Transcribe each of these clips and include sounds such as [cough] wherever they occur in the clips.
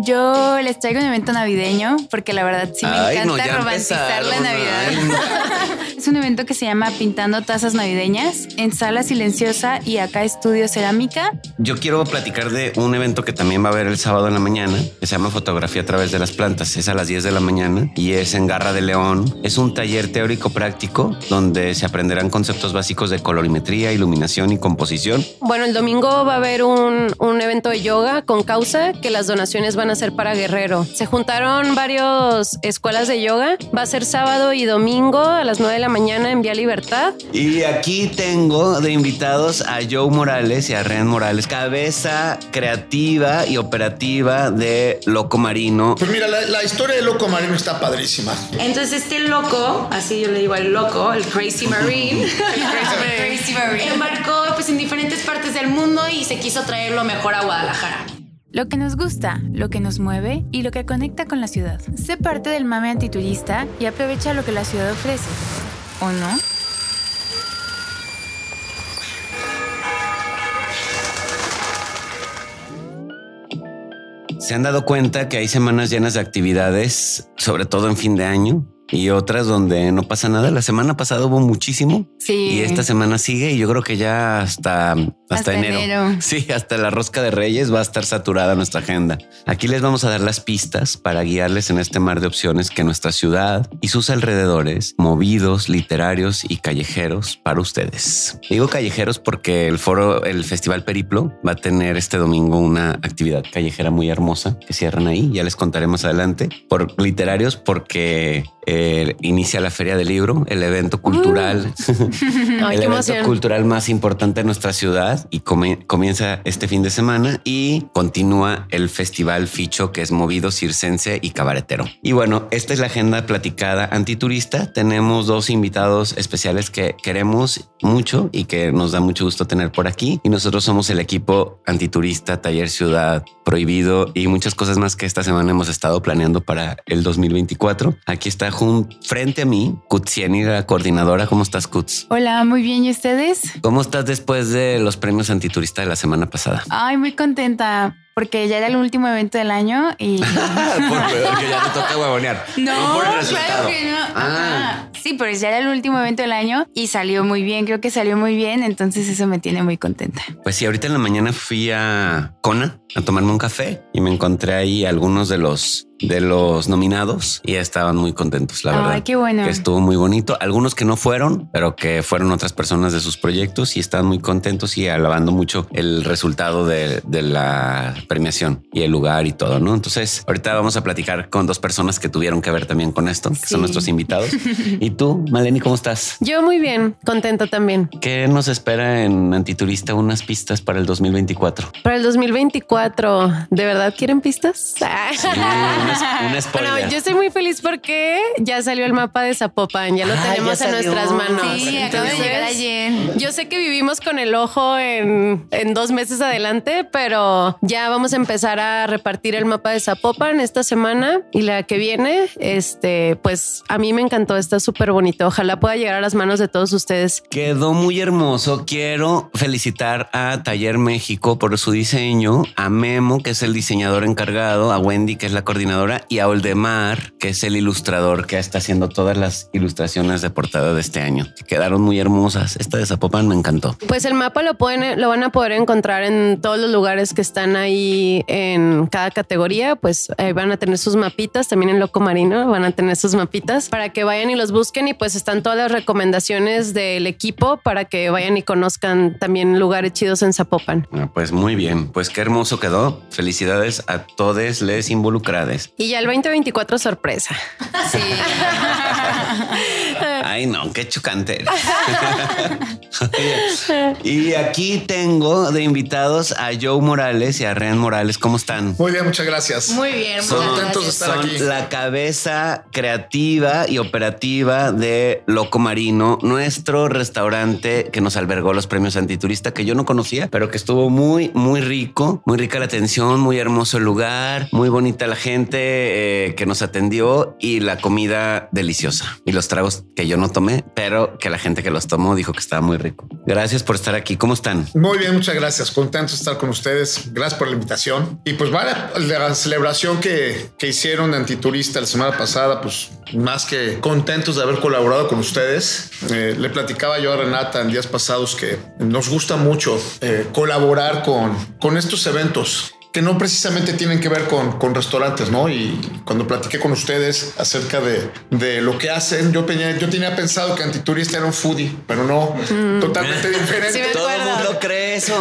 Yo les traigo un evento navideño porque la verdad sí me Ay, no, encanta ya romantizar la Navidad. ay, no. [laughs] Es un evento que se llama Pintando Tazas Navideñas en Sala Silenciosa y acá Estudio Cerámica. Yo quiero platicar de un evento que también va a haber el sábado en la mañana, que se llama Fotografía a través de las plantas. Es a las 10 de la mañana y es en Garra de León. Es un taller teórico práctico donde se aprenderán conceptos básicos de colorimetría, iluminación y composición. Bueno, el domingo va a haber un, un evento de yoga con causa que las donaciones van a ser para Guerrero. Se juntaron varias escuelas de yoga. Va a ser sábado y domingo a las 9 de la mañana en Vía Libertad. Y aquí tengo de invitados a Joe Morales y a Ren Morales, cabeza creativa y operativa de Loco Marino. Pues mira, la, la historia de Loco Marino está padrísima. Entonces este loco, así yo le digo al loco, el Crazy Marine, [laughs] Crazy Marine. embarcó pues en diferentes partes del mundo y se quiso traer lo mejor a Guadalajara. Lo que nos gusta, lo que nos mueve y lo que conecta con la ciudad. Sé parte del mame antiturista y aprovecha lo que la ciudad ofrece. ¿O no? Se han dado cuenta que hay semanas llenas de actividades, sobre todo en fin de año, y otras donde no pasa nada. La semana pasada hubo muchísimo Sí. y esta semana sigue y yo creo que ya hasta, hasta, Hasta enero. enero. Sí, hasta la rosca de Reyes va a estar saturada nuestra agenda. Aquí les vamos a dar las pistas para guiarles en este mar de opciones que nuestra ciudad y sus alrededores, movidos, literarios y callejeros para ustedes. Digo callejeros porque el foro, el Festival Periplo va a tener este domingo una actividad callejera muy hermosa que cierran ahí. Ya les contaré más adelante. Por literarios porque eh, inicia la Feria del Libro, el evento cultural, [laughs] Ay, el evento emoción. cultural más importante de nuestra ciudad y come- comienza este fin de semana y continúa el Festival Ficho que es movido circense y cabaretero. Y bueno, esta es la agenda platicada antiturista. Tenemos dos invitados especiales que queremos mucho y que nos da mucho gusto tener por aquí. Y nosotros somos el equipo antiturista, taller ciudad, prohibido y muchas cosas más que esta semana hemos estado planeando para el 2024. Aquí está jun- frente a mí Kutsieni, la coordinadora. ¿Cómo estás, Kuts? Hola, muy bien. ¿Y ustedes? ¿Cómo estás después de los premios antiturista de la semana pasada? Ay, muy contenta porque ya era el último evento del año y... [laughs] [laughs] Porque ya te toca huevonear. No, por el claro que no. Ah. Sí, pero ya era el último evento del año y salió muy bien. Creo que salió muy bien. Entonces eso me tiene muy contenta. Pues sí, ahorita en la mañana fui a Kona a tomarme un café y me encontré ahí algunos de los de los nominados y estaban muy contentos, la Ay, verdad. qué bueno. Que estuvo muy bonito. Algunos que no fueron, pero que fueron otras personas de sus proyectos y estaban muy contentos y alabando mucho el resultado de, de la premiación y el lugar y todo, ¿no? Entonces, ahorita vamos a platicar con dos personas que tuvieron que ver también con esto, que Sí. son nuestros invitados. [laughs] y tú, Maleni, ¿cómo estás? Yo muy bien, contenta también. ¿Qué nos espera en Antiturista? Unas pistas para el 2024. Para el 2024, ¿de verdad quieren pistas? Sí, un, [laughs] spoiler. Bueno, yo estoy muy feliz porque ya salió el mapa de Zapopan, ya lo Ah, tenemos ya en nuestras manos. Sí, acaba de Entonces, llegar ayer. Yo sé que vivimos con el ojo en, en dos meses adelante, pero ya vamos a empezar a repartir el mapa de Zapopan esta semana y la que viene, este, pues a mí me encantó, está súper bonito. Ojalá pueda llegar a las manos de todos ustedes. Quedó muy hermoso. Quiero felicitar a Taller México por su diseño, a Memo, que es el diseñador encargado, a Wendy, que es la coordinadora, y a Oldemar, que es el ilustrador que está haciendo todas las ilustraciones de portada de este año. Quedaron muy hermosas. Esta de Zapopan me encantó. Pues el mapa lo pueden, lo van a poder encontrar en todos los lugares que están ahí en cada categoría. Pues ahí van a tener sus mapitas, también en Loco Marino van a tener sus mapitas para que vayan y los busquen. Y pues están todas las recomendaciones del equipo para que vayan y conozcan también lugares chidos en Zapopan. Ah, Pues muy bien, pues qué hermoso quedó. Felicidades a todos les involucrades. Y ya el 2024 sorpresa. Sí. [laughs] Ay, no, qué chocante. [laughs] y aquí tengo de invitados a Joe Morales y a Ren Morales. ¿Cómo están? Muy bien, muchas gracias. Muy bien, Son contentos de estar Son aquí. la cabeza creativa y operativa de Loco Marino, nuestro restaurante que nos albergó los premios antiturista que yo no conocía, pero que estuvo muy, muy rico, muy rica la atención, muy hermoso el lugar, muy bonita la gente eh, que nos atendió y la comida deliciosa y los tragos que yo no tomé, pero que la gente que los tomó dijo que estaba muy rico. Gracias por estar aquí. ¿Cómo están? Muy bien, muchas gracias. Contento de estar con ustedes. Gracias por la invitación. Y pues vale, la celebración que, que hicieron de Antiturista la semana pasada, pues más que contentos de haber colaborado con ustedes. Eh, le platicaba yo a Renata en días pasados que nos gusta mucho eh, colaborar con, con estos eventos que no precisamente tienen que ver con, con, restaurantes, ¿no? Y cuando platiqué con ustedes acerca de, de lo que hacen, yo tenía, yo tenía pensado que Antiturista era un foodie, pero no, totalmente [laughs] diferente. Sí, Todo el mundo cree eso.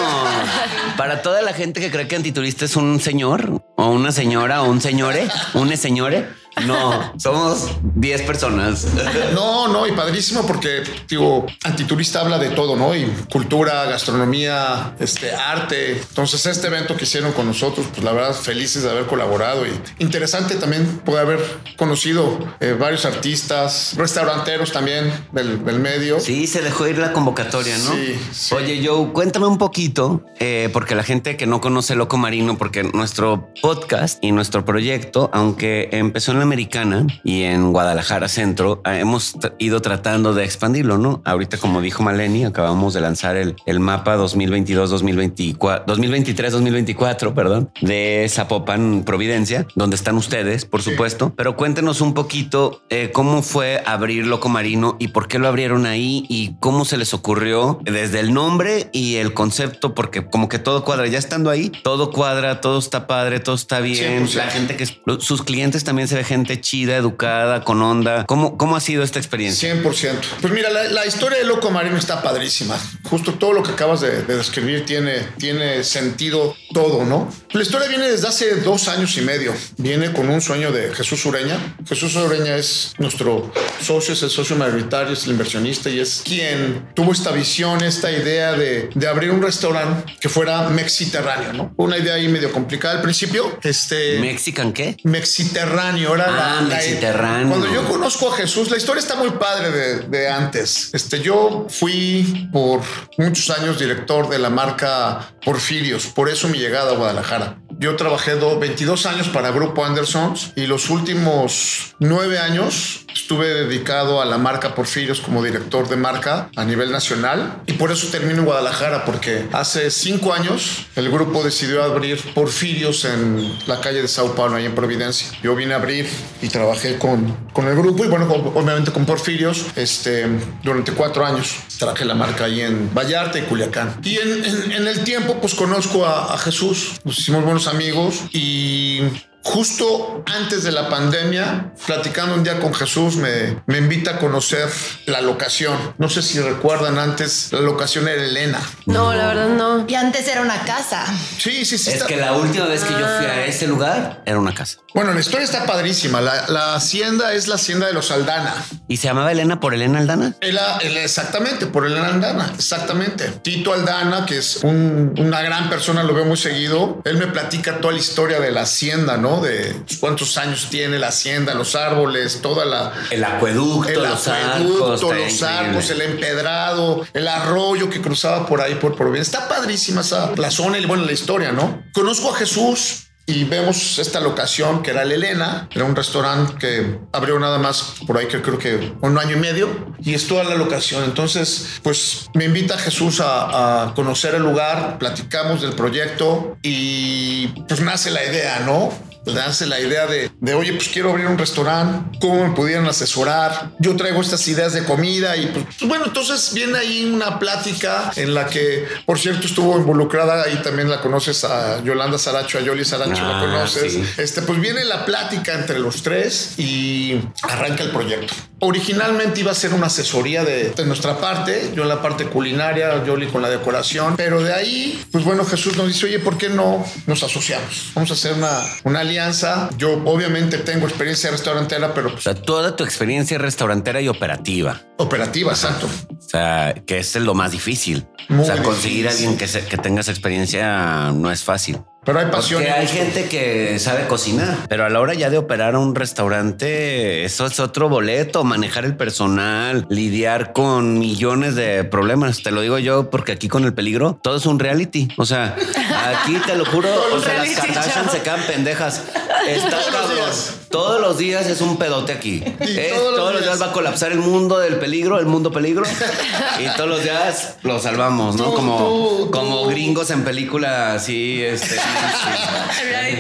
[laughs] Para toda la gente que cree que Antiturista es un señor o una señora o un señore, un señore no, somos 10 personas. No, no, y padrísimo porque, digo, Antiturista habla de todo, ¿no? Y cultura, gastronomía, este, arte. Entonces, este evento que hicieron con nosotros, pues la verdad, felices de haber colaborado y interesante también poder haber conocido eh, varios artistas, restauranteros también del, del, medio. Sí, se dejó ir la convocatoria, ¿no? Sí. sí. Oye, Joe, cuéntame un poquito, eh, porque la gente que no conoce Loco Marino, porque nuestro podcast y nuestro proyecto, aunque empezó en la Americana y en Guadalajara Centro ah, hemos ido tratando de expandirlo, ¿no? Ahorita, como dijo Maleni, acabamos de lanzar el, el mapa 2022-2024, 2023-2024, perdón, de Zapopan, Providencia, donde están ustedes, por supuesto. Pero cuéntenos un poquito eh, cómo fue abrir Loco Marino y por qué lo abrieron ahí y cómo se les ocurrió desde el nombre y el concepto, porque como que todo cuadra. Ya estando ahí, todo cuadra, todo está padre, todo está bien. La gente que sus clientes también se ve gente chida, educada, con onda. ¿Cómo, cómo ha sido esta experiencia? 100%. Pues mira, la, la historia de Loco Marino está padrísima. Justo todo lo que acabas de, de, describir tiene, tiene sentido todo, ¿no? La historia viene desde hace dos años y medio. Viene con un sueño de Jesús Ureña. Jesús Ureña es nuestro socio, es el socio mayoritario, es el inversionista y es quien tuvo esta visión, esta idea de, de abrir un restaurante que fuera mexiterráneo, ¿no? Una idea ahí medio complicada al principio. Este, ¿Mexican qué? Mexiterráneo. Ah, la, Mediterráneo. Cuando yo conozco a Jesús, la historia está muy padre de, de, antes. Este, yo fui por muchos años director de la marca Porfirios, por eso mi llegada a Guadalajara. Yo trabajé do, 22 años para Grupo Andersons y los últimos nueve años estuve dedicado a la marca Porfirios como director de marca a nivel nacional y por eso termino en Guadalajara porque hace cinco años el grupo decidió abrir Porfirios en la calle de Sao Paulo, ahí en Providencia. Yo vine a abrir y trabajé con, con el grupo y bueno, obviamente con Porfirios este, durante cuatro años. Traje la marca ahí en Vallarta y Culiacán. Y en, en, en el tiempo pues conozco a, a Jesús, nos hicimos buenos amigos y justo antes de la pandemia, platicando un día con Jesús, me, me, invita a conocer la locación. No sé si recuerdan antes, la locación era Elena. No, la verdad no. Y antes era una casa. Sí, sí, sí. Es está... que la última vez que yo fui a ese lugar era una casa. Bueno, la historia está padrísima. La, la hacienda es la hacienda de los Aldana. ¿Y se llamaba Elena por Elena Aldana? Ela, exactamente, por Elena Aldana, exactamente. Tito Aldana, que es un, una gran persona, lo veo muy seguido. Él me platica toda la historia de la hacienda, ¿no? De cuántos años tiene la hacienda, los árboles, toda la... El acueducto, el los acueducto, arcos, los arcos, el empedrado, el arroyo que cruzaba por ahí, por Providencia. Está padrísima esa, la zona y bueno, la historia, ¿no? Conozco a Jesús, y vemos esta locación que era el Elena, era un restaurante que abrió nada más por ahí que creo que un año y medio y es toda la locación. Entonces, pues me invita Jesús a, a conocer el lugar, platicamos del proyecto y pues nace la idea, ¿no? Hace la idea de, de, oye, pues quiero abrir un restaurante, ¿cómo me pudieran asesorar? Yo traigo estas ideas de comida y pues, pues, bueno, entonces viene ahí una plática en la que, por cierto, estuvo involucrada, ahí también la conoces a Yolanda Saracho, a Yoli Saracho, ah, la conoces. Sí. Este, pues viene la plática entre los tres y arranca el proyecto. Originalmente iba a ser una asesoría de, de nuestra parte, yo en la parte culinaria, Yoli con la decoración, pero de ahí, pues bueno, Jesús nos dice, oye, ¿por qué no nos asociamos? Vamos a hacer una, una alianza. Yo obviamente tengo experiencia restaurantera, pero... Pues, o sea, toda tu experiencia restaurantera y operativa. Operativa, exacto. O sea, que es lo más difícil. Muy o sea, conseguir difícil. a alguien que, se, que tenga esa experiencia no es fácil. Pero hay pasión. Porque hay gente que sabe cocinar, pero a la hora ya de operar un restaurante, eso es otro boleto, manejar el personal, lidiar con millones de problemas. Te lo digo yo porque aquí con el peligro todo es un reality. O sea, aquí te lo juro, [laughs] o sea, las Kardashian se quedan pendejas. Está Todos los cabrón. días. Todos los días es un pedote aquí. Es- todos todos, los días días. va a colapsar el mundo del peligro, el mundo peligro. [laughs] y todos los días lo salvamos, ¿no? Tú, como, tú, tú. como gringos en película así, este.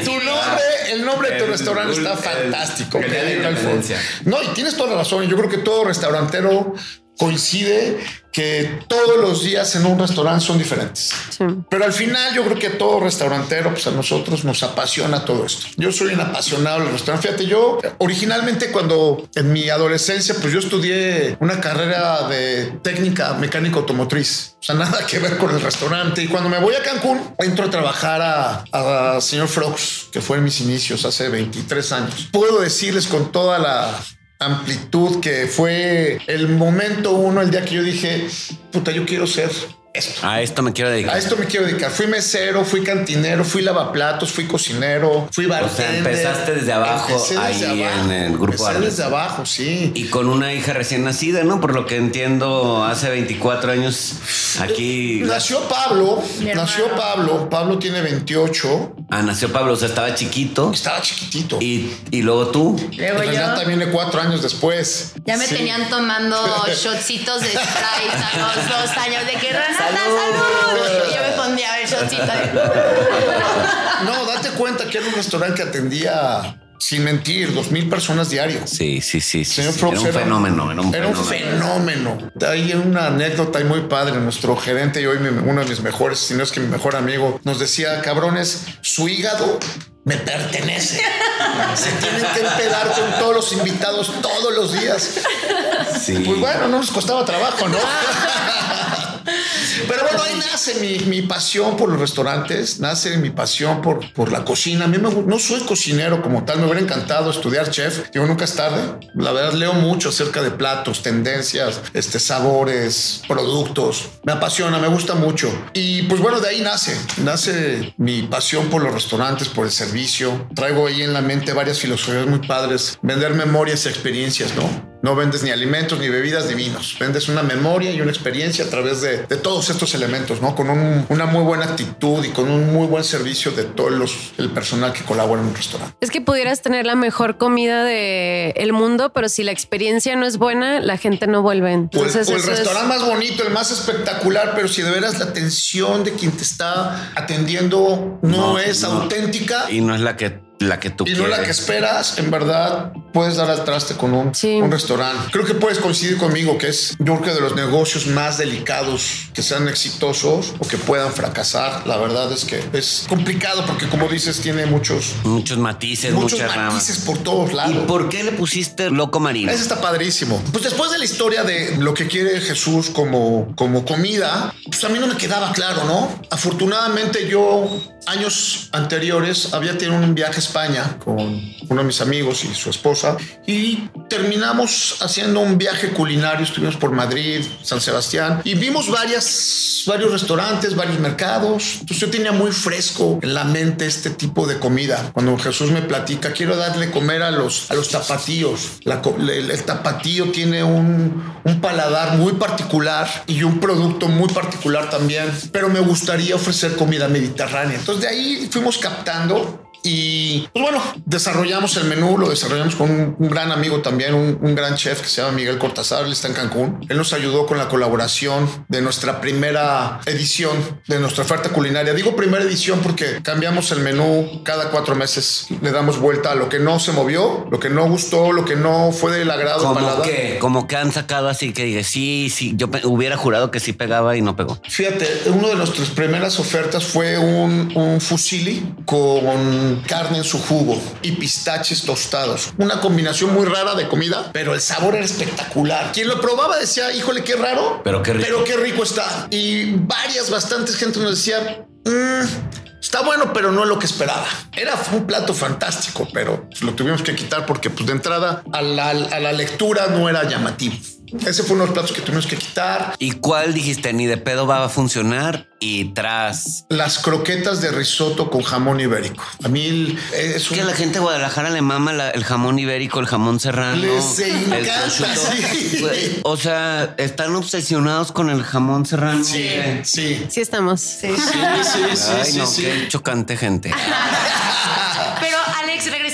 Tu nombre, el nombre de tu El- restaurante está el- fantástico. el foro. No, y tienes toda la razón. Yo creo que todo restaurantero coincide que todos los días en un restaurante son diferentes. Sí. Pero al final yo creo que todo restaurantero, pues a nosotros nos apasiona todo esto. Yo soy un apasionado del restaurante. Fíjate, yo originalmente cuando en mi adolescencia, pues yo estudié una carrera de técnica mecánica automotriz. O sea, nada que ver con el restaurante. Y cuando me voy a Cancún, entro a trabajar a, a señor Frogs, que fue en mis inicios hace 23 años. Puedo decirles con toda la amplitud que fue el momento uno, el día que yo dije, puta, yo quiero ser esto. A esto me quiero dedicar. A esto me quiero dedicar. Fui mesero, fui cantinero, fui lavaplatos, fui cocinero, fui bartender. empezaste desde abajo Empecé ahí en el grupo Empecé Arles. desde abajo, sí. Y con una hija recién nacida, ¿no? Por lo que entiendo, hace 24 años aquí. Nació Pablo, nació Pablo. Pablo tiene 28. Ah, nació Pablo, o sea, estaba chiquito. Estaba chiquitito. Y, y luego tú. Luego En realidad yo. también de cuatro años después. Ya me Sí. tenían tomando [laughs] shotcitos de Sprite a los dos años de que Renata, salud. Y yo me pondía el shotcito. No, date cuenta que era un restaurante que atendía, sin mentir, dos mil personas diarias. Sí, sí, sí. sí, Señor sí. Era un fenómeno, era un era un fenómeno. fenómeno. Hay una anécdota ahí muy padre. Nuestro gerente y hoy uno de mis mejores, si no es que mi mejor amigo, nos decía, cabrones, su hígado me pertenece. [laughs] Se tienen que empedar con todos los invitados todos los días. Sí. Pues bueno, no nos costaba trabajo, ¿no? [laughs] Pero ahí nace mi, mi pasión por los restaurantes, nace mi pasión por, por la cocina. A mí me no soy cocinero como tal, me hubiera encantado estudiar chef. Digo, nunca es tarde. La verdad, leo mucho acerca de platos, tendencias, este, sabores, productos. Me apasiona, me gusta mucho. Y pues bueno, de ahí nace, nace mi pasión por los restaurantes, por el servicio. Traigo ahí en la mente varias filosofías muy padres. Vender memorias y experiencias, ¿no? No vendes ni alimentos, ni bebidas, ni vinos. Vendes una memoria y una experiencia a través de, de todos estos elementos, ¿no? Con un- una muy buena actitud y con un muy buen servicio de todo los, el personal que colabora en un restaurante. Es que pudieras tener la mejor comida del el mundo, pero si la experiencia no es buena, la gente no vuelve. O el, Entonces, o el es- restaurante más bonito, el más espectacular, pero si de veras la atención de quien te está atendiendo no, No, es no. auténtica Y no es la que, la que tú y no quieres. la que esperas, en verdad puedes dar al traste con un, Sí. un restaurante. Creo que puedes coincidir conmigo que es yo creo que de los negocios más delicados que sean exitosos o que puedan fracasar. La verdad es que es complicado porque como dices tiene muchos Muchos matices, muchos muchas ramas. matices por todos ¿Y lados. por qué le pusiste loco marino? Eso está padrísimo. Pues después de la historia de lo que quiere Jesús como, como comida, pues a mí no me quedaba claro, ¿no? Afortunadamente yo años anteriores había tenido un viaje a España con uno de mis amigos y su esposa y terminamos haciendo un viaje culinario. Estuvimos por Madrid, San Sebastián y vimos varias, varios restaurantes, varios mercados. Entonces yo tenía muy fresco en la mente este tipo de comida. Cuando Jesús me platica, quiero darle comer a los, a los tapatíos. La el, el tapatío tiene un, un paladar muy particular y un producto muy particular también, pero me gustaría ofrecer comida mediterránea. Entonces de ahí fuimos captando y pues bueno, desarrollamos el menú, lo desarrollamos con un, un gran amigo también, un, un gran chef que se llama Miguel Cortázar, él está en Cancún. Él nos ayudó con la colaboración de nuestra primera edición de nuestra oferta culinaria. Digo primera edición porque cambiamos el menú cada cuatro meses, le damos vuelta a lo que no se movió, lo que no gustó, lo que no fue del agrado Como que, como que han sacado así que diga, sí, sí, yo hubiera jurado que sí pegaba y no pegó. Fíjate, una de nuestras primeras ofertas fue un, un fusilli con carne en su jugo y pistaches tostados. Una combinación muy rara de comida, pero el sabor era espectacular. Quien lo probaba decía, híjole, qué raro, Pero qué rico. pero qué rico está. Y varias, bastantes gente nos decía, "Mm, Está bueno, pero no es lo que esperaba. Era un plato fantástico, pero lo tuvimos que quitar porque pues, de entrada a la, a la lectura no era llamativo. Ese fue uno de los platos que tuvimos que quitar. ¿Y cuál dijiste? Ni de pedo va a funcionar y tras. Las croquetas de risotto con jamón ibérico. A mí es Que la gente de Guadalajara le mama la- el jamón ibérico, el jamón serrano. Les el encanta, sí. O sea, están obsesionados con el jamón serrano. Sí, sí. Sí estamos. Sí. Sí, sí, sí, Ay, sí, no, sí. qué chocante gente. [laughs]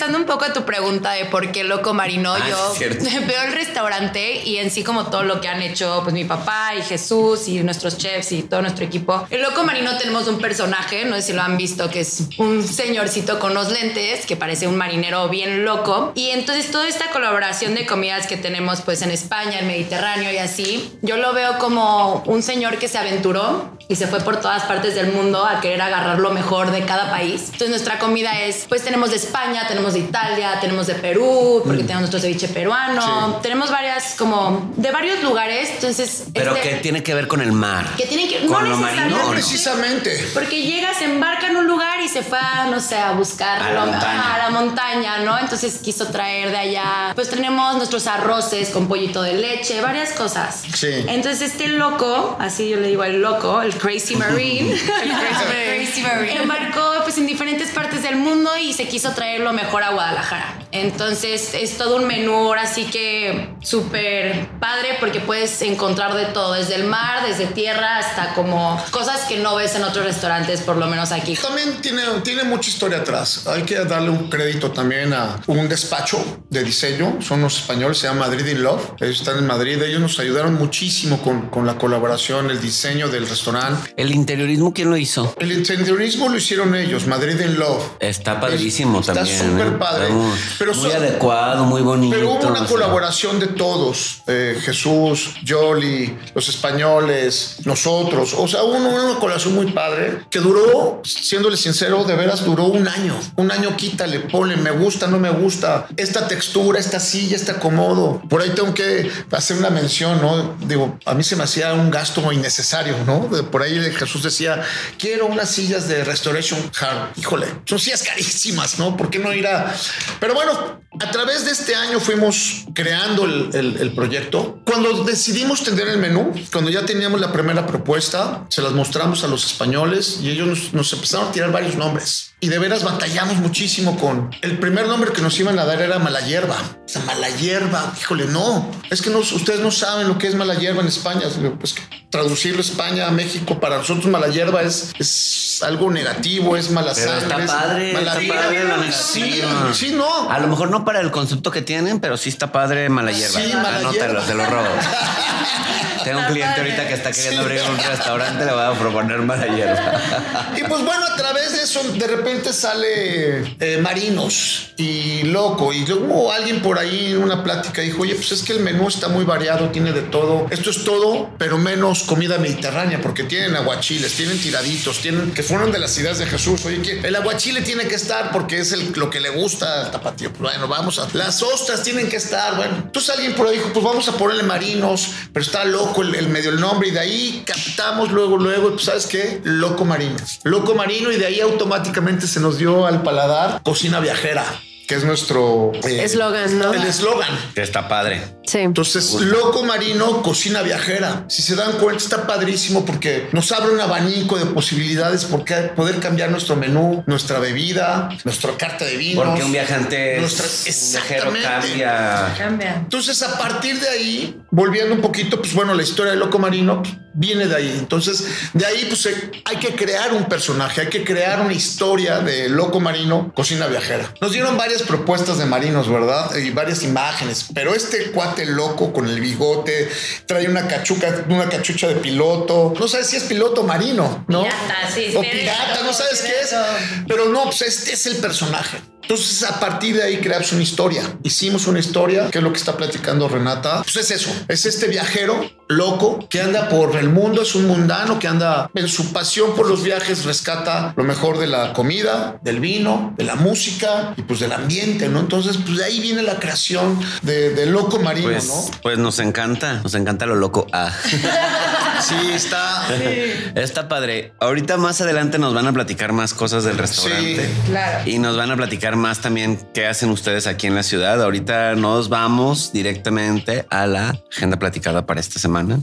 Regresando un poco a tu pregunta de por qué Loco Marino, Ah, yo [laughs] veo el restaurante y en sí como todo lo que han hecho pues mi papá y Jesús y nuestros chefs y todo nuestro equipo. En Loco Marino tenemos un personaje, no sé si lo han visto, que es un señorcito con los lentes que parece un marinero bien loco. Y entonces toda esta colaboración de comidas que tenemos pues en España, el Mediterráneo y así, yo lo veo como un señor que se aventuró y se fue por todas partes del mundo a querer agarrar lo mejor de cada país. Entonces nuestra comida es, pues tenemos de España, tenemos de Italia, tenemos de Perú, porque tenemos nuestro ceviche peruano, tenemos varias como de varios lugares. Entonces, Pero este- que tiene que ver con el mar. que tienen que Con no lo marino, necesariamente, ¿o no? Precisamente. porque llega, se embarca en un lugar y se fue a, no sé, a buscar A la lo- montaña. a la montaña, ¿no? Entonces quiso traer de allá. Pues tenemos nuestros arroces con pollito de leche, varias cosas. Sí. Entonces este loco, así yo le digo al loco, el Crazy Marine, [laughs] el Crazy Marine, embarcó pues en diferentes partes del mundo y se quiso traer lo mejor a Guadalajara. Entonces es todo un menú ahora sí que súper padre porque puedes encontrar de todo, desde el mar, desde tierra, hasta como cosas que no ves en otros restaurantes, por lo menos aquí. También tiene, tiene mucha historia atrás. Hay que darle un crédito también a un despacho de diseño. Son los españoles, se llama Madrid in Love. Ellos están en Madrid. Ellos nos ayudaron muchísimo con, con la colaboración, el diseño del restaurante. El interiorismo, ¿quién lo hizo? El interiorismo lo hicieron ellos, Madrid in Love. Está padrísimo Está también. súper ¿eh? padre. Está muy, Pero muy so- adecuado, muy bonito. Pero hubo una o sea. colaboración de todos, eh, Jesús, Jolly, los españoles, nosotros. O sea, hubo una, una colaboración muy padre que duró, siéndole sincero, de veras duró un año. Un año quítale, ponle, me gusta, no me gusta. Esta textura, esta silla, este acomodo. Por ahí tengo que hacer una mención, ¿no? Digo, a mí se me hacía un gasto innecesario, ¿no? De- Por ahí Jesús decía, quiero unas sillas de Restoration Hard. Híjole, son sillas carísimas, ¿no? ¿Por qué no ir a...? Pero bueno, a través de este año fuimos creando el, el- el proyecto. Cuando decidimos tener el menú, cuando ya teníamos la primera propuesta, se las mostramos a los españoles y ellos nos, nos empezaron a tirar varios nombres. Y de veras batallamos muchísimo con... El primer nombre que nos iban a dar era mala hierba. O sea, mala hierba, híjole, no. Es que no, ustedes no saben lo que es mala hierba en España. Pues que traducirlo España a México para nosotros mala hierba es, es algo negativo, es mala Pero sangre. está es padre, mala está vida. padre la Sí, sí, no. A lo mejor no para el concepto que tienen, pero sí está padre mala hierba. Sí, mala Anótalo, hierba. te lo robo. [laughs] Tengo un cliente ahorita que está queriendo abrir un restaurante, le voy a proponer mala hierba. Y pues bueno, a través de eso de repente sale eh, Marinos y Loco. Y luego alguien por ahí en una plática dijo, oye, pues es que el menú está muy variado, tiene de todo. Esto es todo, pero menos comida mediterránea, porque tienen aguachiles, tienen tiraditos, tienen que fueron de las ideas de Jesús. Oye, que el aguachile tiene que estar porque es lo que le gusta al tapatío. Bueno, vamos a... Las ostras tienen que estar, bueno. Entonces alguien por ahí dijo, pues vamos a ponerle Marinos, pero está loco el, el medio el nombre y de ahí captamos luego, luego, pues sabes qué, Loco Marino. Loco Marino y de ahí automáticamente se nos dio al paladar Cocina Viajera, que es nuestro eh, Eslogan, ¿no? El eslogan. Que está padre. Sí. Entonces, Loco Marino, cocina viajera. Si se dan cuenta, está padrísimo porque nos abre un abanico de posibilidades por qué poder cambiar nuestro menú, nuestra bebida, nuestra carta de vinos. Porque un viajante, Nuestra- un viajero Exactamente. cambia. Cambia. Entonces, a partir de ahí, volviendo un poquito, pues bueno, la historia de Loco Marino pues, viene de ahí. Entonces, de ahí, pues eh, hay que crear un personaje, hay que crear una historia de Loco Marino, cocina viajera. Nos dieron varias propuestas de marinos, ¿verdad? Y varias imágenes, pero este loco con el bigote trae una cachuca, una cachucha de piloto. No sabes si es piloto marino, ¿no? Pirata, sí, O pirata, no sabes qué es. Pero no, pues este es el personaje. Entonces, a partir de ahí creamos una historia. Hicimos una historia, que es lo que está platicando Renata. Pues es eso, es este viajero loco que anda por el mundo, es un mundano que anda en su pasión por los viajes, rescata lo mejor de la comida, del vino, de la música y pues del ambiente, ¿no? Entonces, pues de ahí viene la creación de, de Loco Marino, Pues, ¿no? pues nos encanta, nos encanta lo loco. Ah. [laughs] Sí, está... Está padre. Ahorita más adelante nos van a platicar más cosas del restaurante. Sí, claro. Y nos van a platicar más también qué hacen ustedes aquí en la ciudad. Ahorita nos vamos directamente a la agenda platicada para esta semana.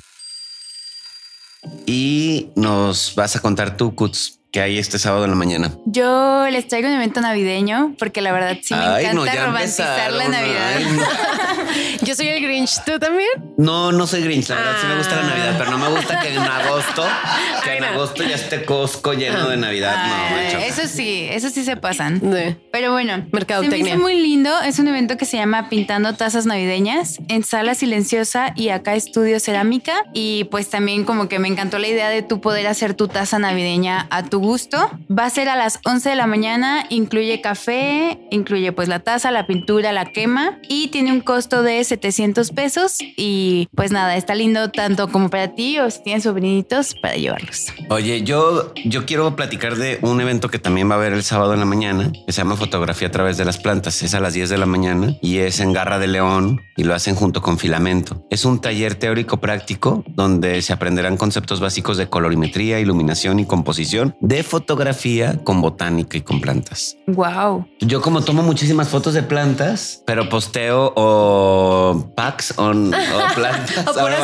Y nos vas a contar tú, Kuts, que hay este sábado en la mañana? Yo les traigo un evento navideño porque la verdad sí me Ay, no, encanta ya romantizar la Navidad. ay, no. [laughs] Yo soy el Grinch. ¿Tú también? No, no soy Grinch, la verdad sí me gusta la Ah. Navidad, pero no me gusta que en agosto, [laughs] que en no. agosto ya esté Costco lleno de Navidad. No, eso sí, eso sí se pasan. Sí. Pero bueno, se me hizo muy lindo. Es un evento que se llama Pintando Tazas Navideñas en Sala Silenciosa y acá Estudio Cerámica. Y pues también como que me encantó la idea de tú poder hacer tu taza navideña a tu gusto. Va a ser a las 11 de la mañana, incluye café, incluye pues la taza, la pintura, la quema y tiene un costo de 700 pesos. Y pues nada, está lindo tanto como para ti o si tienes sobrinitos para llevarlos. Oye, yo, yo quiero platicar de un evento que también va a haber el sábado en la mañana, que se llama Fotografía a través de las plantas. Es a las 10 de la mañana y es en Garra de León y lo hacen junto con Filamento. Es un taller teórico práctico donde se aprenderán conceptos básicos de colorimetría, iluminación y composición de fotografía con botánica y con plantas. Wow. Yo como tomo muchísimas fotos de plantas, pero posteo o packs o, o [laughs] plantas. O Ahora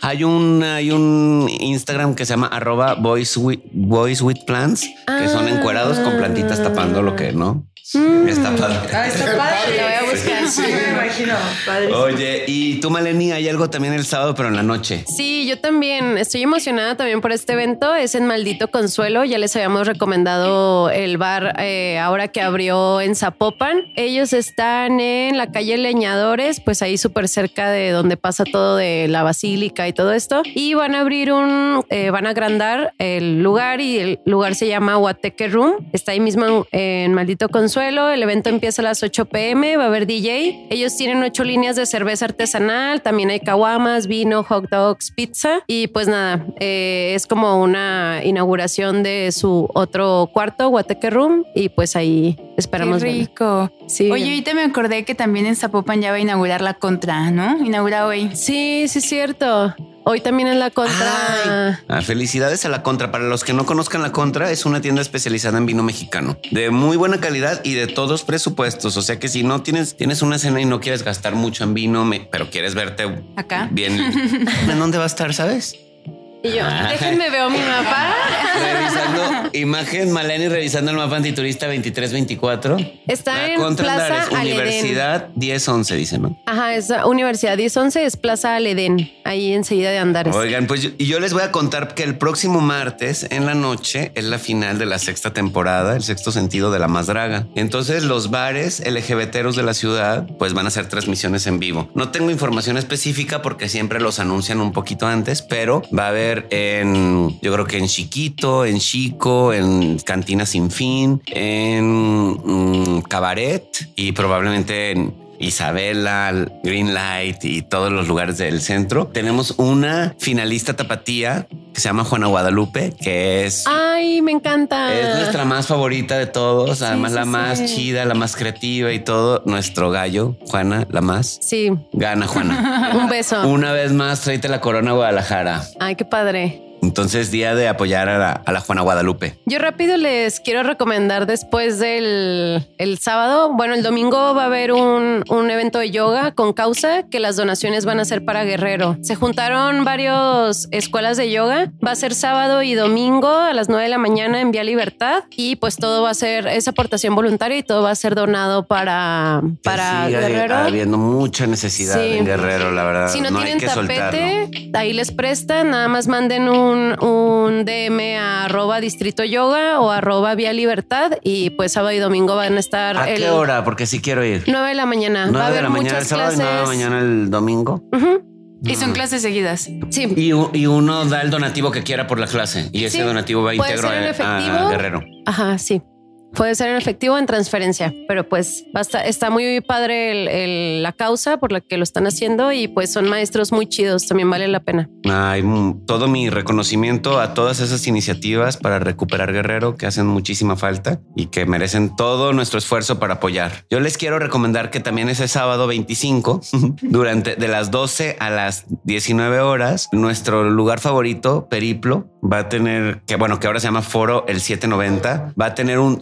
Hay un, hay un Instagram que se llama arroba boys with, boys with plants, que son encuerados con plantitas tapando lo que no. Está padre. está padre. La voy a buscar. Sí. Me imagino. Padre. Oye, y tú, Maleni, hay algo también el sábado, pero en la noche. Sí, yo también estoy emocionada también por este evento. Es en Maldito Consuelo. Ya les habíamos recomendado el bar eh, ahora que abrió en Zapopan. Ellos están en la calle Leñadores, pues ahí súper cerca de donde pasa todo de la basílica y todo esto. Y van a abrir un, eh, van a agrandar el lugar y el lugar se llama Huateque Room. Está ahí mismo en, Maldito Consuelo. El evento empieza a las 8 pm. Va a haber DJ. Ellos tienen ocho líneas de cerveza artesanal. También hay caguamas, vino, hot dogs, pizza. Y pues nada, eh, es como una inauguración de su otro cuarto, Guateque Room. Y pues ahí esperamos Qué rico. Sí. Oye, ahorita me acordé que también en Zapopan ya va a inaugurar la contra, ¿no? Inaugura hoy. Sí, sí, es cierto. Hoy también en la contra. Ah, felicidades a la Contra. Para los que no conozcan la Contra, es una tienda especializada en vino mexicano de muy buena calidad y de todos presupuestos. O sea que si no tienes, tienes una cena y no quieres gastar mucho en vino, me- pero quieres verte Acá. bien. [laughs] ¿En dónde va a estar? ¿Sabes? Y yo, déjenme veo mi mapa. [laughs] Revisando imagen, Maleni revisando el mapa antiturista 2324. Está en Contra Plaza Andares, Aledén. Universidad 1011, dice, ¿no? Ajá, es Universidad 1011, es Plaza Aledén, ahí enseguida de Andares. Oigan, pues yo, yo les voy a contar que el próximo martes en la noche es la final de la sexta temporada, el sexto sentido de la más draga. Entonces los bares LGBTeros de la ciudad pues van a hacer transmisiones en vivo. No tengo información específica porque siempre los anuncian un poquito antes, pero va a haber en, yo creo que en Chiquito, en Chico, en Cantina Sin Fin, en mm, Cabaret y probablemente en Isabela, Green Light y todos los lugares del centro. Tenemos una finalista tapatía que se llama Juana Guadalupe, que es, Ay, me encanta. es nuestra más favorita de todos, además sí, la más chida, la más creativa y todo. Nuestro gallo, Juana, la más. Sí, Gana Juana. [laughs] un beso. Una vez más, tráete la corona a Guadalajara. Ay, qué padre. Entonces, día de apoyar a la, a la Juana Guadalupe. Yo rápido les quiero recomendar después del el sábado, bueno, el domingo va a haber un, un evento de yoga con causa que las donaciones van a ser para Guerrero. Se juntaron varias escuelas de yoga, va a ser sábado y domingo a las 9 de la mañana en Vía Libertad y pues todo va a ser, es aportación voluntaria y todo va a ser donado para, para Sigue Guerrero. habiendo mucha necesidad Sí. en Guerrero, la verdad. Si no, hay tienen que soltarlo. tapete, ahí les prestan, nada más manden un, un DM a arroba distrito yoga o arroba vía libertad y pues sábado y domingo van a estar ¿A el qué hora? Porque sí quiero ir. 9 de la mañana. va a 9 de haber la mañana el muchas sábado y. 9 de la mañana el domingo. Y son clases seguidas. Sí. Y, uno da el donativo que quiera por la clase y ese Sí, donativo va íntegro a- a. Guerrero. Ajá, sí. Puede ser en efectivo o en transferencia, pero pues basta, está muy padre el- el- la causa por la que lo están haciendo y pues son maestros muy chidos, también vale la pena. Hay mm, todo mi reconocimiento a todas esas iniciativas para recuperar Guerrero que hacen muchísima falta y que merecen todo nuestro esfuerzo para apoyar. Yo les quiero recomendar que también ese sábado 25, [laughs] durante de las 12 a las 19 horas, nuestro lugar favorito, Periplo, va a tener, que bueno, que ahora se llama Foro el 790, va a tener un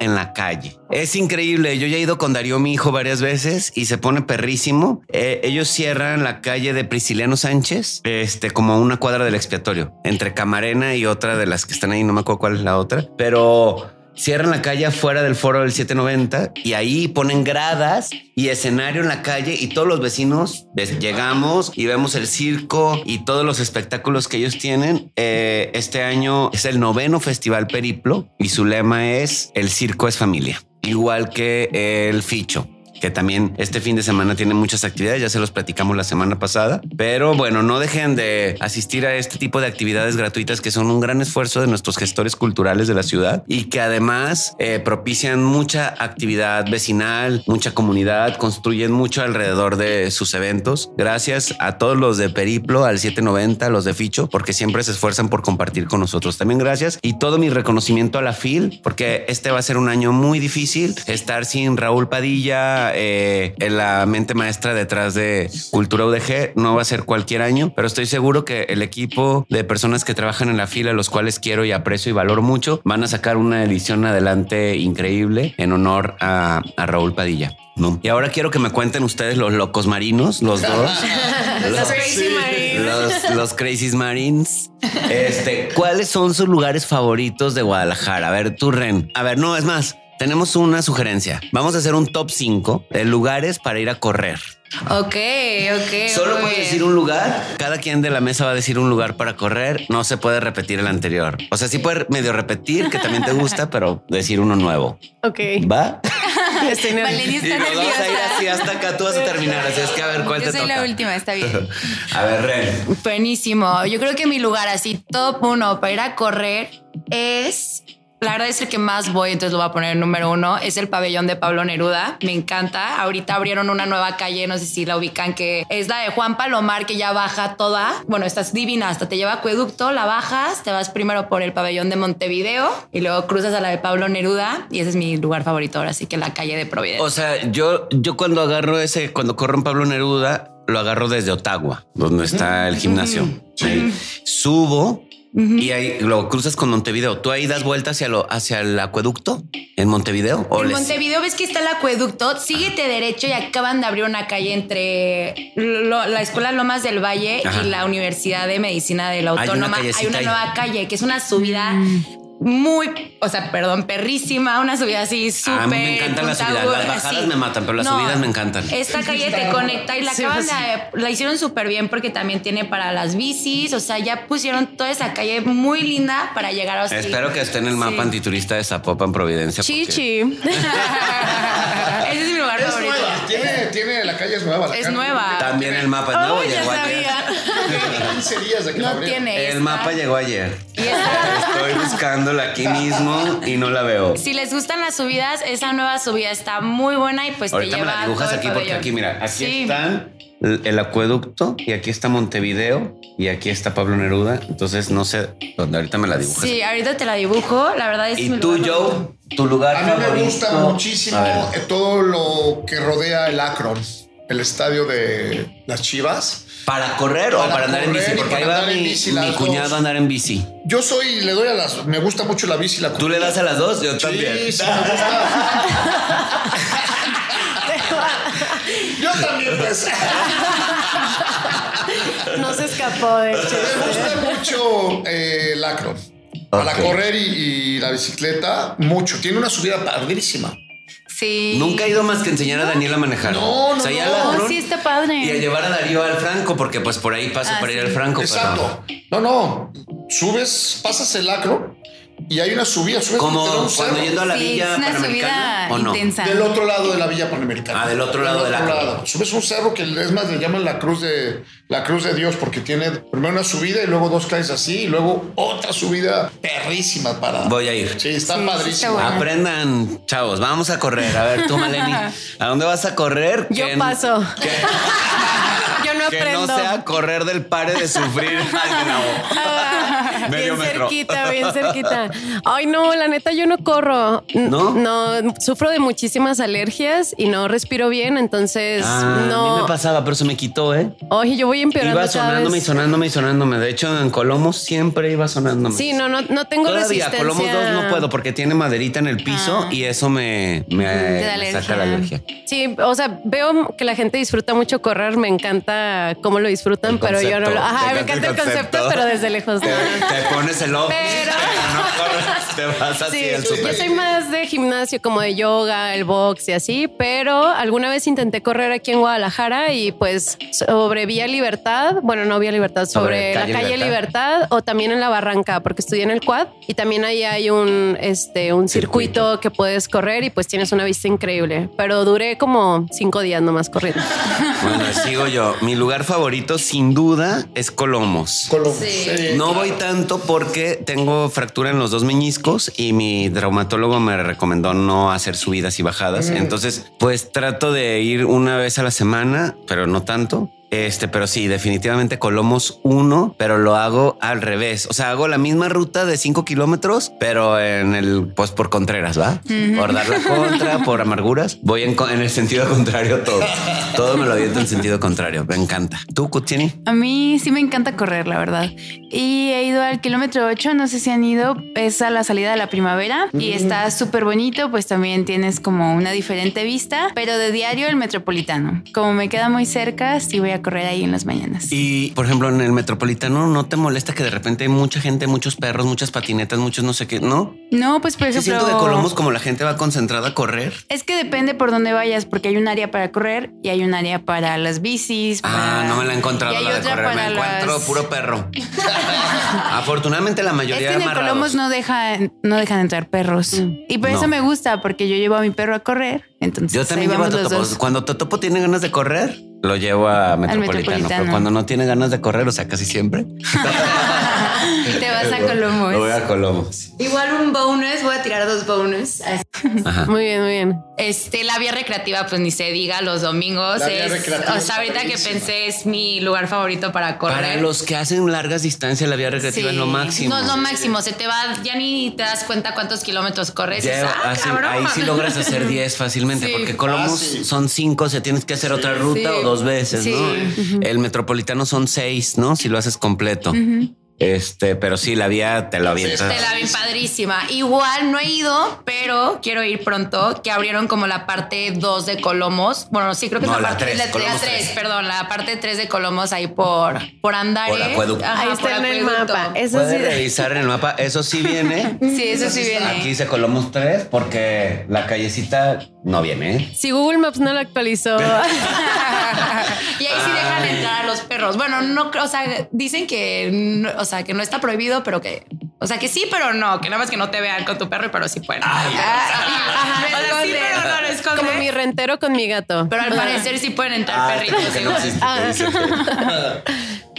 en la calle. Es increíble. Yo ya he ido con Darío, mi hijo, varias veces y se pone perrísimo. Eh, ellos cierran la calle de Prisciliano Sánchez, este, como una cuadra del expiatorio, entre Camarena y otra de las que están ahí. No me acuerdo cuál es la otra, pero cierran la calle afuera del foro del 790 y ahí ponen gradas y escenario en la calle y todos los vecinos llegamos y vemos el circo y todos los espectáculos que ellos tienen. Eh, este año es el noveno Festival Periplo y su lema es El circo es familia, igual que el ficho que también este fin de semana tiene muchas actividades, ya se los platicamos la semana pasada, pero bueno, no dejen de asistir a este tipo de actividades gratuitas que son un gran esfuerzo de nuestros gestores culturales de la ciudad y que además eh, propician mucha actividad vecinal, mucha comunidad, construyen mucho alrededor de sus eventos. Gracias a todos los de Periplo, al 790, los de Ficho, porque siempre se esfuerzan por compartir con nosotros. También gracias y todo mi reconocimiento a la FIL, porque este va a ser un año muy difícil. Estar sin Raúl Padilla, eh, la mente maestra detrás de Cultura UDG. No va a ser cualquier año, pero estoy seguro que el equipo de personas que trabajan en la fila, los cuales quiero y aprecio y valoro mucho, van a sacar una edición adelante increíble en honor a, Raúl Padilla. Y ahora quiero que me cuenten ustedes los locos marinos, los [laughs] dos. los, crazy marines. Los, crazy marines. Este, ¿cuáles son sus lugares favoritos de Guadalajara? A ver, tú, Ren. A ver, no, es más, tenemos una sugerencia. Vamos a hacer un top 5 de lugares para ir a correr. Ok, ok. Solo puedes decir un lugar. Cada quien de la mesa va a decir un lugar para correr. No se puede repetir el anterior. O sea, sí puede medio repetir que también te gusta, [laughs] pero decir uno nuevo. Ok. ¿Va? [laughs] Estoy y nos vamos a ir así hasta acá. Tú vas a terminar. Así es que a ver cuál Yo te soy la última, está bien. [laughs] a ver, Ren. Buenísimo. Yo creo que mi lugar así top uno para ir a correr es la verdad es el que más voy, entonces lo voy a poner en número uno. Es el pabellón de Pablo Neruda. Me encanta. Ahorita abrieron una nueva calle, no sé si la ubican, que es la de Juan Palomar, que ya baja toda. Bueno, estás divina, hasta te lleva acueducto, la bajas, te vas primero por el pabellón de Montevideo y luego cruzas a la de Pablo Neruda y ese es mi lugar favorito ahora, así que la calle de Providencia. O sea, yo, yo cuando agarro ese, cuando corro en Pablo Neruda, lo agarro desde Ottawa, donde está el gimnasio. Subo y ahí lo cruzas con Montevideo. ¿Tú ahí das vuelta hacia, lo, hacia el acueducto en Montevideo? en Montevideo ves que está el acueducto, síguete derecho y acaban de abrir una calle entre la Escuela Lomas del Valle y la Universidad de Medicina de la Autónoma. Hay una, nueva calle que es una subida mm muy, o sea, perdón, perrísima, una subida así súper. A mí me encantan las subidas, las bajadas me matan, pero las subidas me encantan. Esta calle te conecta y la acaban de, la hicieron súper bien porque también tiene para las bicis, o sea, ya pusieron toda esa calle muy linda para llegar a Espero que esté en el mapa antiturista de Zapopan, Providencia. Chichi. [laughs] Ese es mi lugar es favorito. Nueva. Tiene, tiene, la calle es nueva. La es nueva. También el mapa es nuevo. Oh, ya sabía. 15 días de que no tiene. El mapa llegó ayer. [laughs] Estoy buscándola aquí [laughs] mismo y no la veo. Si les gustan las subidas, esa nueva subida está muy buena y pues Ahorita te lleva me la dibujas aquí porque aquí, mira, aquí están el acueducto y aquí está Montevideo y aquí está Pablo Neruda. Entonces no sé dónde ahorita me la dibujas. Sí, ahorita te la dibujo. La verdad es ¿Y tú, Joe? ¿Tu lugar A mí me gusta muchísimo todo lo que rodea el Akron, el estadio de las Chivas. ¿Para correr o para andar en bici? Porque ahí va mi, mi cuñado a andar en bici. Yo soy, le doy a las. Me gusta mucho la bici y la ¿Tú le das a las dos? Yo también. Sí, sí, me gusta. [laughs] Yo también, pues. No se escapó de hecho. Me gusta mucho eh, el acro. Para correr y, y, la bicicleta, mucho. Tiene una subida padrísima. Sí. Nunca he ido más que enseñar a Daniel a manejar. No, no, o sea, ya no. sí, está padre. Y a llevar a Darío al Franco, porque pues por ahí paso ah, para ir al Franco. Exacto. No, no. Subes, pasas el acro y hay una subida, subes Como cuando yendo a la sí, Villa es una Panamericana. Subida intensa. Del otro lado de la Villa Panamericana. Ah, del otro lado del acro. lado. Subes un cerro que es más le llaman la cruz de la cruz de Dios porque tiene primero una subida y luego dos calles así y luego otra subida perrísima para. Voy a ir. Sí, está padrísimo. Aprendan, chavos, vamos a correr. A ver, tú, Maleni, [laughs] ¿a dónde vas a correr? Yo paso. Yo [laughs] no Que aprendo. no sea correr del pare de sufrir. [laughs] No. Ah, Medio bien metro. cerquita, bien cerquita. Ay, no, la neta, yo no corro. ¿No? No, sufro de muchísimas alergias y no respiro bien, entonces Ah, A mí no. me pasaba, pero se me quitó, ¿eh? Oye, yo voy empeorando Iba sonándome y sonándome y sonándome. De hecho, en Colomos siempre iba sonándome. Sí, no, no, no tengo Todavía, resistencia. Colomos 2 no puedo porque tiene maderita en el piso Ah. y eso me, me, me saca la alergia. Sí, o sea, veo que la gente disfruta mucho correr, me encanta cómo lo disfrutan, pero yo no lo. Ajá, me encanta el concepto, pero desde lejos. Te, pones el ojo, Pero- te vas así Sí, el yo soy más de gimnasio, como de yoga, el box y así, pero alguna vez intenté correr aquí en Guadalajara y pues sobre Vía Libertad, bueno, no Vía Libertad, sobre, Sobre la Calle calle Libertad. Libertad. o también en la Barranca, porque estudié en el Quad y también ahí hay un, este, un circuito, Circuito. que puedes correr y pues tienes una vista increíble, pero duré como cinco días nomás corriendo. Bueno, sigo yo. Mi lugar favorito, sin duda, es Colomos. Colomos. Sí. Sí, No claro. voy tanto porque tengo fractura en los dos meñiscos y mi traumatólogo me recomendó no hacer subidas y bajadas. Entonces, pues trato de ir una vez a la semana, pero no tanto. Este, pero sí, definitivamente Colomos 1, pero lo hago al revés. O sea, hago la misma ruta de 5 kilómetros, pero en el, pues por Contreras, ¿va? Por dar la contra, por amarguras. Voy en, en el sentido contrario todo. Todo me lo aviento en sentido contrario. Me encanta. ¿Tú, Kutsini? A mí sí me encanta correr, la verdad. Y he ido al kilómetro 8, no sé si han ido, es a la salida de la primavera y está súper bonito, pues también tienes como una diferente vista, pero de diario el metropolitano. Como me queda muy cerca, sí voy a correr ahí en las mañanas. Y por ejemplo, en el metropolitano no te molesta que de repente hay mucha gente, muchos perros, muchas patinetas, muchos no sé qué, no? No, pues por ejemplo... siento que Colomos como la gente va concentrada a correr. Es que depende por dónde vayas, porque hay un área para correr y hay un área para las bicis. Ah, no me la he encontrado la de correr, me encuentro las- puro perro. [laughs] [laughs] Afortunadamente la Es mayoría que en el amarrados. Colomos no dejan, no dejan entrar perros. Y por No. eso me gusta, porque yo llevo a mi perro a correr. Entonces Yo también llevo a Totopo. Cuando Totopo tiene ganas de correr, lo llevo a metropolitano. Metropolitano. Pero cuando no tiene ganas de correr, o sea, casi siempre. [laughs] [laughs] Te vas a Colomos. Lo voy a Colomos. Igual un bonus, voy a tirar dos bonus. Ajá. Muy bien, muy bien. Este, la vía recreativa, pues ni se diga, los domingos La vía es, recreativa o sea, ahorita que pensé es mi lugar favorito para correr. Para los que hacen largas distancias, la vía recreativa Sí. es lo máximo. No es lo máximo, se te va, ya ni te das cuenta cuántos kilómetros corres. y Lleva- dices, ah, ahí sí logras hacer [laughs] 10 fácilmente, Sí. porque Colomos Fácil. son 5, o sea, tienes que hacer otra ruta Sí. o dos veces, Sí. ¿no? El metropolitano son 6, ¿no? Si lo haces completo. Este, pero sí, la vía te lo avientas. Te la ven padrísima. Igual no he ido, pero quiero ir pronto, que abrieron como la parte 2 de Colomos. Bueno, sí, creo que No, es la, la parte tres, la, Colomos 3, tres. perdón, la parte 3 de Colomos ahí por, por Andare. Por Acueducto. Ajá, Ahí por está en el Acueducto. mapa. Eso Puedes sí. revisar en el mapa, eso sí viene. [laughs] Sí, eso sí viene. Aquí dice Colomos 3 porque la callecita no viene. ¿eh? Si Google Maps no lo actualizó. [laughs] [laughs] Y ahí sí dejan entrar a los perros. Bueno, no, creo, o sea, dicen que, no, o sea, que no está prohibido, pero que, o sea, que sí, pero no, que nada más que no te vean con tu perro, pero sí pueden. Ay. Ajá, o sea, sí, pero no lo esconde. Como mi rentero con mi gato. Pero al parecer sí pueden entrar Ah, perritos.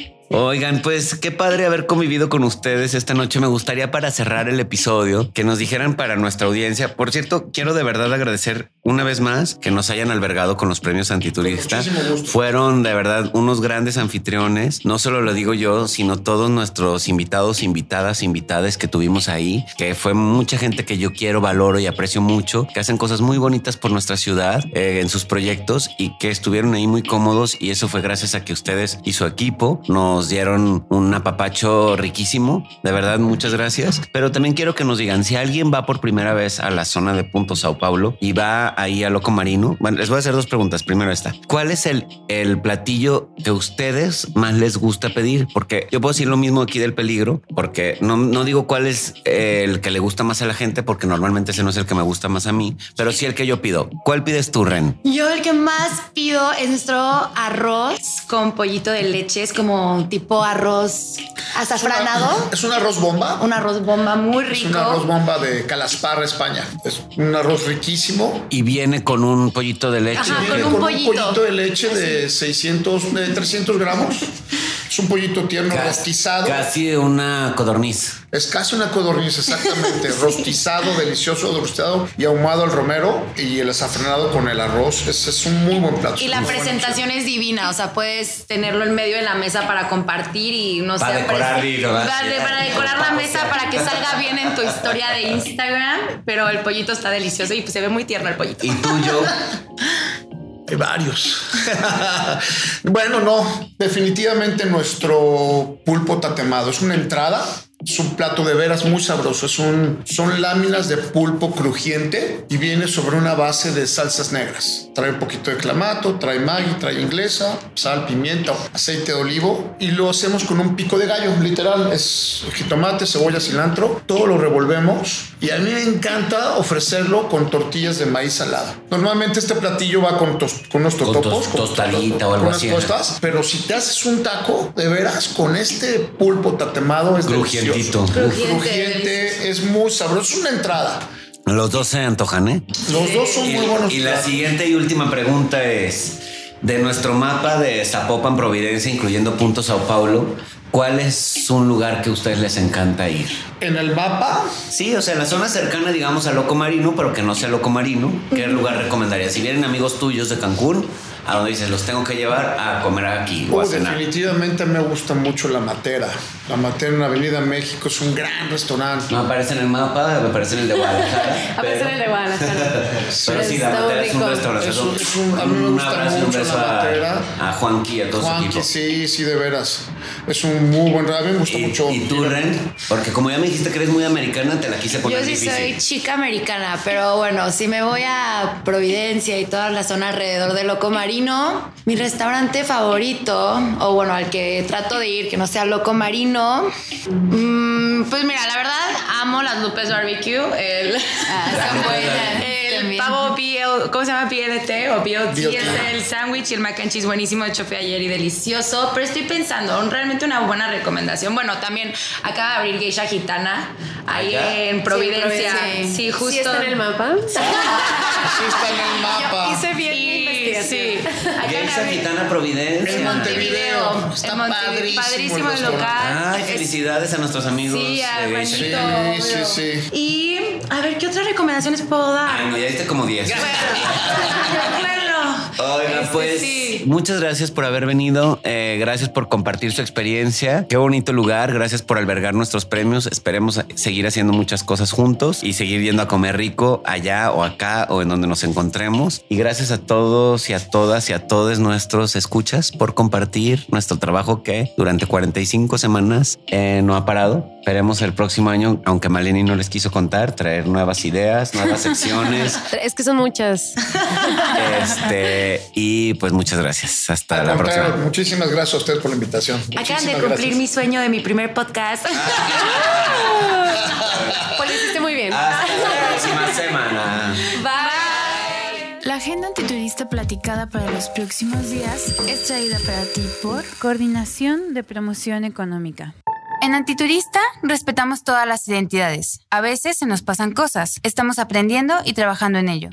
[laughs] [laughs] Oigan, pues qué padre haber convivido con ustedes esta noche. Me gustaría para cerrar el episodio que nos dijeran para nuestra audiencia. Por cierto, quiero de verdad agradecer una vez más que nos hayan albergado con los premios antiturista. Fueron de verdad unos grandes anfitriones. No solo lo digo yo, sino todos nuestros invitados, invitadas, invitades que tuvimos ahí, que fue mucha gente que yo quiero, valoro y aprecio mucho, que hacen cosas muy bonitas por nuestra ciudad eh, en sus proyectos y que estuvieron ahí muy cómodos. Y eso fue gracias a que ustedes y su equipo nos dieron un apapacho riquísimo. De verdad, muchas gracias. Pero también quiero que nos digan si alguien va por primera vez a la zona de Punto Sao Paulo y va ahí a Loco Marino. Bueno, les voy a hacer dos preguntas. Primero esta. ¿Cuál es el, el platillo que ustedes más les gusta pedir? Porque yo puedo decir lo mismo aquí del peligro, porque no, no digo cuál es el que le gusta más a la gente, porque normalmente ese no es el que me gusta más a mí, pero sí el que yo pido. ¿Cuál pides tú, Ren? Yo el que más pido es nuestro arroz con pollito de leche. Es como tipo arroz azafranado. Es un arroz bomba. Un arroz bomba muy Es rico. un arroz bomba de Calasparra, España. Es un arroz riquísimo. Y viene con un pollito de leche. Ajá, con un con pollito. un pollito de leche de 600, de 300 gramos. Es un pollito tierno rostizado. Casi una codorniz. Es casi una codorniz, exactamente. [laughs] rostizado, delicioso, rostizado y ahumado al romero y el azafranado con el arroz. Es, es un muy buen plato. Y la presentación es divina, o sea, puedes tenerlo en medio de la mesa para compartir y no Para sé, decorar, parece- para, decorar la mesa para que salga bien en tu historia de [laughs] Instagram, pero el pollito está delicioso y pues se ve muy tierno el pollito. Y tuyo, [laughs] varios. [laughs] bueno, no, definitivamente nuestro pulpo tatemado es una entrada. Es un plato de veras muy sabroso. Es un, son láminas de pulpo crujiente y viene sobre una base de salsas negras. Trae un poquito de clamato, trae maggi, trae inglesa, sal, pimienta, aceite de olivo y lo hacemos con un pico de gallo. Literal, es jitomate, cebolla, cilantro. Todo lo revolvemos y a mí me encanta ofrecerlo con tortillas de maíz salado. Normalmente este platillo va con, tos- con unos Con totopos, tos- tostadita o algo con así, pero si te haces un taco, de veras, con este pulpo tatemado es Crujientito. Crujiente, Crujiente, es muy sabroso, es una entrada. los dos se antojan, ¿eh? Los dos son muy buenos. Y la siguiente y última pregunta es, de nuestro mapa de Zapopan, Providencia, incluyendo Punto Sao Paulo, ¿cuál es un lugar que a ustedes les encanta ir? En el mapa, Sí, o sea, la zona cercana, digamos, a Loco Marino, pero que no sea Loco Marino, ¿qué lugar recomendarías? Si vienen amigos tuyos de Cancún, a donde dices, los tengo que llevar a comer aquí o a uh, cenar. definitivamente me gusta mucho La Matera. La Matera en Avenida México es un gran restaurante. No aparece en el mapa, me aparece en el de Guadalajara. [laughs] A pero- en el de Guadalajara. [laughs] Pero sí, la Matera es un restaurante. Es un- es un- a mí me gusta abrazo y un mucho beso La a, Matera. a Juanqui y a todo su Juanqui, equipo. sí, sí, de veras. Es un muy buen A mí me gusta Y, mucho. y tú, Ren, porque como ya me dijiste que eres muy americana, te la quise poner Yo sí difícil. soy chica americana, pero bueno, si me voy a Providencia y toda la zona alrededor de Loco Marino, mi restaurante favorito, o bueno, al que trato de ir, que no sea Loco Marino, mm, pues mira, la verdad, amo las Lupes Barbecue, el, Ah, [laughs] el pavo BL, ¿cómo se llama? PLT o BLT. es el sándwich y el mac and cheese buenísimo, de hecho fui ayer y delicioso, pero estoy pensando, realmente una buena recomendación, bueno, también acaba de abrir Geisha Gitana, ahí en Providencia, Sí, sí, justo. [laughs] ¿Sí está en el mapa? Sí. Está en el mapa. Hice bien mi Sí. Acá en Abril- Gitana Providencia. En Montevideo. Está en Montevideo, padrísimo padrísimo el local. Ay, Es- felicidades a nuestros amigos. Sí, a de. Sí, sí, sí. Y a ver, ¿qué otras recomendaciones puedo dar? Ay, no, ya diste como 10. bueno, [laughs] Oigan, este, pues sí. Muchas gracias por haber venido. eh, gracias por compartir su experiencia. Qué bonito lugar. Gracias por albergar nuestros premios. Esperemos seguir haciendo muchas cosas juntos y seguir yendo a comer rico allá o acá o en donde nos encontremos. Y gracias a todos y a todas y a todos nuestros escuchas por compartir nuestro trabajo que durante 45 semanas eh, no ha parado. Esperemos el próximo año, aunque Maleni no les quiso contar, traer nuevas ideas, nuevas secciones. [laughs] Es que son muchas. Este, y pues muchas gracias. Hasta Al la próxima. Muchísimas gracias a ustedes por la invitación. Acaban de cumplir gracias. mi sueño de mi primer podcast. Pues lo hiciste muy bien. Hasta la próxima semana. Bye. La agenda antiturista platicada para los próximos días es traída para ti por Coordinación de Promoción Económica. En Antiturista respetamos todas las identidades. A veces se nos pasan cosas. Estamos aprendiendo y trabajando en ello.